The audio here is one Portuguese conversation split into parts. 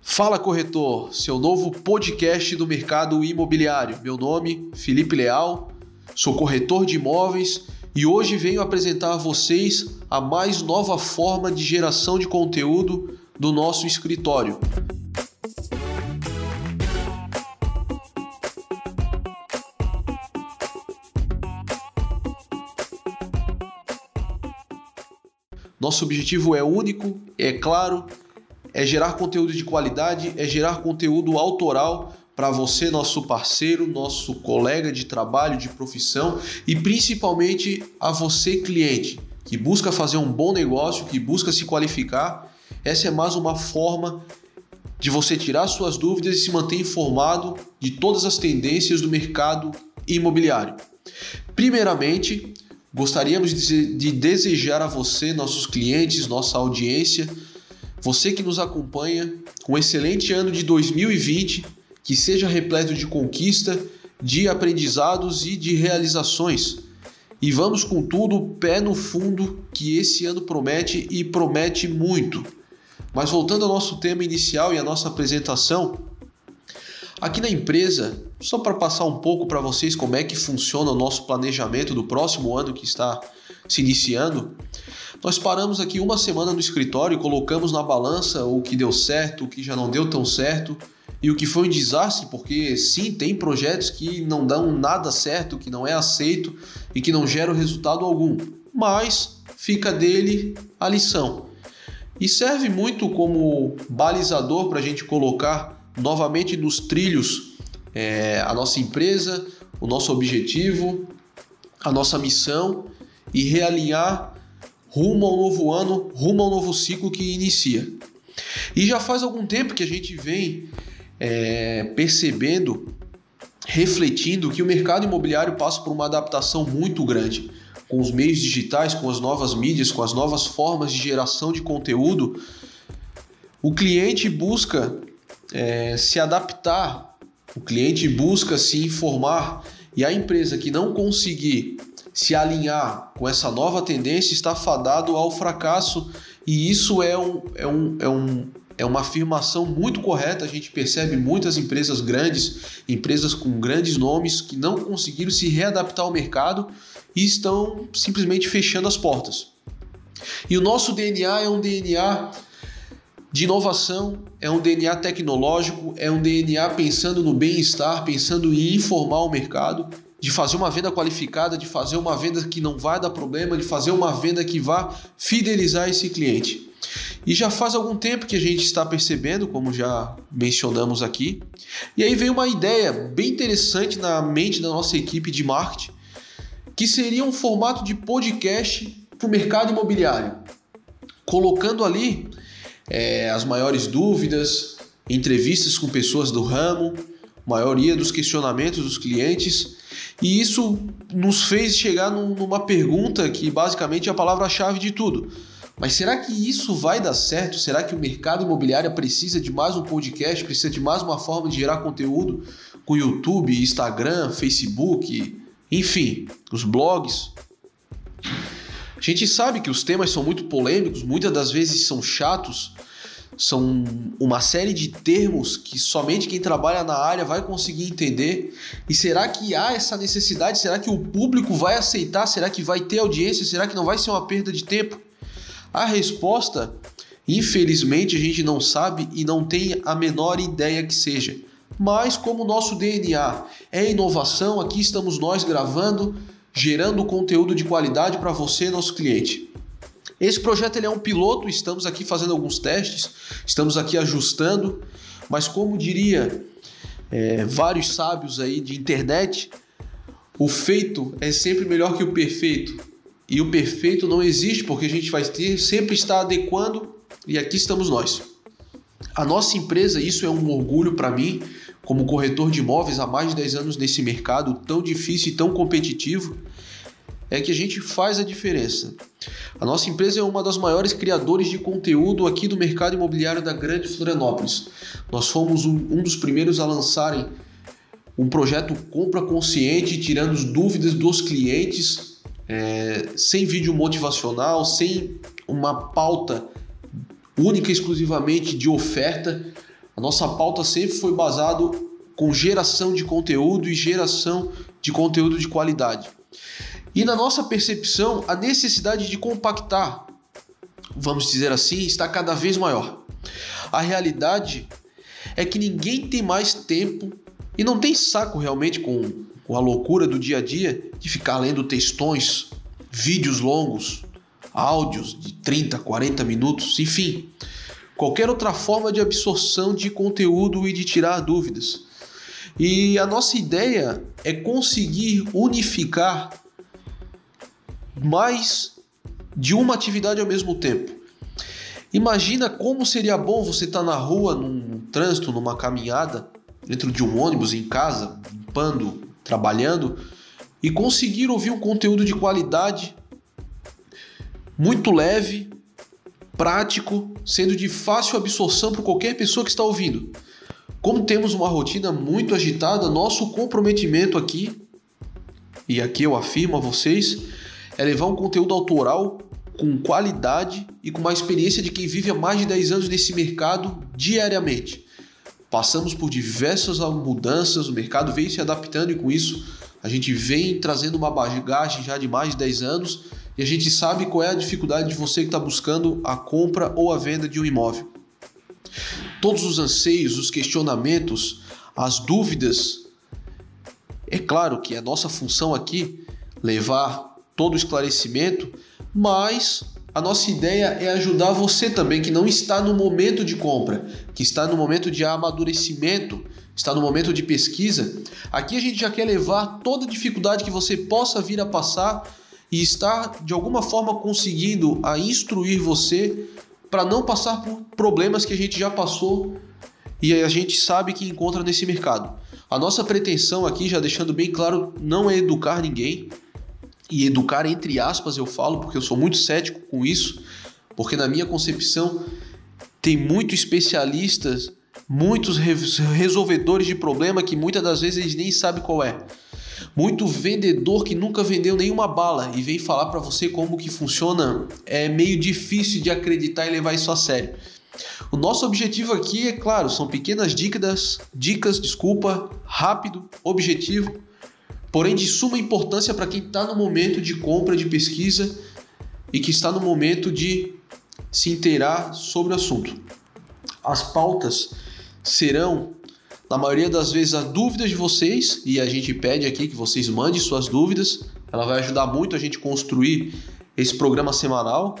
Fala Corretor, seu novo podcast do mercado imobiliário. Meu nome, Felipe Leal, sou corretor de imóveis e hoje venho apresentar a vocês a mais nova forma de geração de conteúdo do nosso escritório. Nosso objetivo é único, é claro, é gerar conteúdo de qualidade, é gerar conteúdo autoral para você, nosso parceiro, nosso colega de trabalho, de profissão e principalmente a você, cliente, que busca fazer um bom negócio, que busca se qualificar. Essa é mais uma forma de você tirar suas dúvidas e se manter informado de todas as tendências do mercado imobiliário. Primeiramente, Gostaríamos de desejar a você, nossos clientes, nossa audiência, você que nos acompanha, um excelente ano de 2020, que seja repleto de conquista, de aprendizados e de realizações. E vamos com tudo, pé no fundo, que esse ano promete e promete muito. Mas voltando ao nosso tema inicial e à nossa apresentação, Aqui na empresa, só para passar um pouco para vocês como é que funciona o nosso planejamento do próximo ano que está se iniciando, nós paramos aqui uma semana no escritório colocamos na balança o que deu certo, o que já não deu tão certo e o que foi um desastre, porque sim, tem projetos que não dão nada certo, que não é aceito e que não geram resultado algum, mas fica dele a lição. E serve muito como balizador para a gente colocar novamente nos trilhos é, a nossa empresa, o nosso objetivo, a nossa missão e realinhar rumo ao novo ano, rumo ao novo ciclo que inicia. E já faz algum tempo que a gente vem é, percebendo, refletindo que o mercado imobiliário passa por uma adaptação muito grande. Com os meios digitais, com as novas mídias, com as novas formas de geração de conteúdo, o cliente busca é, se adaptar, o cliente busca se informar e a empresa que não conseguir se alinhar com essa nova tendência está fadado ao fracasso e isso é, um, é, um, é, um, é uma afirmação muito correta. A gente percebe muitas empresas grandes, empresas com grandes nomes que não conseguiram se readaptar ao mercado e estão simplesmente fechando as portas. E o nosso DNA é um DNA de inovação, é um DNA tecnológico, é um DNA pensando no bem-estar, pensando em informar o mercado, de fazer uma venda qualificada, de fazer uma venda que não vai dar problema, de fazer uma venda que vá fidelizar esse cliente. E já faz algum tempo que a gente está percebendo, como já mencionamos aqui. E aí veio uma ideia bem interessante na mente da nossa equipe de marketing, que seria um formato de podcast para o mercado imobiliário, colocando ali é, as maiores dúvidas, entrevistas com pessoas do ramo, maioria dos questionamentos dos clientes. E isso nos fez chegar numa pergunta que basicamente é a palavra-chave de tudo. Mas será que isso vai dar certo? Será que o mercado imobiliário precisa de mais um podcast, precisa de mais uma forma de gerar conteúdo com YouTube, Instagram, Facebook, enfim, os blogs? A gente sabe que os temas são muito polêmicos, muitas das vezes são chatos, são uma série de termos que somente quem trabalha na área vai conseguir entender. E será que há essa necessidade? Será que o público vai aceitar? Será que vai ter audiência? Será que não vai ser uma perda de tempo? A resposta, infelizmente, a gente não sabe e não tem a menor ideia que seja. Mas como o nosso DNA é inovação, aqui estamos nós gravando, gerando conteúdo de qualidade para você, nosso cliente. Esse projeto ele é um piloto, estamos aqui fazendo alguns testes, estamos aqui ajustando, mas como diria é, vários sábios aí de internet, o feito é sempre melhor que o perfeito. E o perfeito não existe porque a gente vai ter, sempre estar adequando e aqui estamos nós. A nossa empresa, isso é um orgulho para mim, como corretor de imóveis há mais de 10 anos nesse mercado tão difícil e tão competitivo é que a gente faz a diferença. A nossa empresa é uma das maiores criadores de conteúdo aqui do mercado imobiliário da Grande Florianópolis. Nós fomos um, dos primeiros a lançarem um projeto compra consciente, tirando as dúvidas dos clientes, é, sem vídeo motivacional, sem uma pauta única exclusivamente de oferta, A nossa pauta sempre foi baseada com geração de conteúdo e geração de conteúdo de qualidade. E na nossa percepção, a necessidade de compactar, vamos dizer assim, está cada vez maior. A realidade é que ninguém tem mais tempo e não tem saco realmente com, a loucura do dia a dia de ficar lendo textões, vídeos longos, áudios de 30, 40 minutos, enfim, qualquer outra forma de absorção de conteúdo e de tirar dúvidas. E a nossa ideia é conseguir unificar mais de uma atividade ao mesmo tempo. Imagina como seria bom você estar tá na rua, num trânsito, numa caminhada, dentro de um ônibus, em casa, limpando, trabalhando, e conseguir ouvir um conteúdo de qualidade, muito leve, prático, sendo de fácil absorção para qualquer pessoa que está ouvindo. Como temos uma rotina muito agitada, nosso comprometimento aqui, e aqui eu afirmo a vocês, é levar um conteúdo autoral com qualidade e com uma experiência de quem vive há mais de 10 anos nesse mercado diariamente. Passamos por diversas mudanças, o mercado vem se adaptando e com isso a gente vem trazendo uma bagagem já de mais de 10 anos e a gente sabe qual é a dificuldade de você que está buscando a compra ou a venda de um imóvel. Todos os anseios, os questionamentos, as dúvidas. É claro que a nossa função aqui levar todo o esclarecimento, mas a nossa ideia é ajudar você também que não está no momento de compra, que está no momento de amadurecimento, está no momento de pesquisa. Aqui a gente já quer levar toda dificuldade que você possa vir a passar e estar de alguma forma conseguindo a instruir você para não passar por problemas que a gente já passou e a gente sabe que encontra nesse mercado. A nossa pretensão aqui, já deixando bem claro, não é educar ninguém, e educar entre aspas eu falo porque eu sou muito cético com isso, porque na minha concepção tem muitos especialistas, muitos resolvedores de problema que muitas das vezes eles nem sabem qual é. Muito vendedor que nunca vendeu nenhuma bala e vem falar para você como que funciona, é meio difícil de acreditar e levar isso a sério. O nosso objetivo aqui é claro, são pequenas dicas, dicas, desculpa, rápido, objetivo, porém de suma importância para quem está no momento de compra, de pesquisa e que está no momento de se inteirar sobre o assunto. As pautas serão, na maioria das vezes, as dúvidas de vocês e a gente pede aqui que vocês mandem suas dúvidas. Ela vai ajudar muito a gente construir esse programa semanal.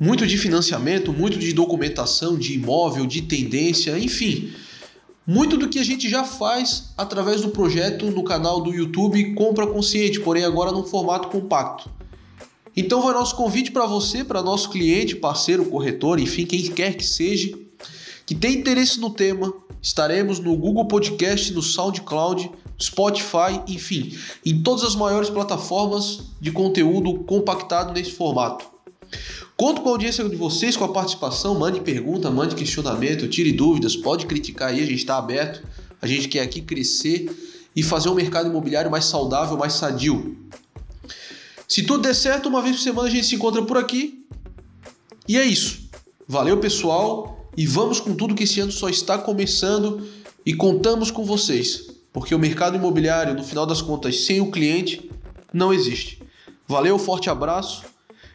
Muito de financiamento, muito de documentação, de imóvel, de tendência, enfim muito do que a gente já faz através do projeto no canal do YouTube Compra Consciente, porém agora num formato compacto. Então vai nosso convite para você, para nosso cliente, parceiro, corretor, enfim, quem quer que seja, que tem interesse no tema, estaremos no Google Podcast, no SoundCloud, Spotify, enfim, em todas as maiores plataformas de conteúdo compactado nesse formato. Conto com a audiência de vocês, com a participação. Mande pergunta, mande questionamento, tire dúvidas, pode criticar aí, a gente está aberto. A gente quer aqui crescer e fazer um mercado imobiliário mais saudável, mais sadio. Se tudo der certo, uma vez por semana a gente se encontra por aqui. E é isso. Valeu, pessoal, e vamos com tudo que esse ano só está começando e contamos com vocês, porque o mercado imobiliário, no final das contas, sem o cliente, não existe. Valeu, forte abraço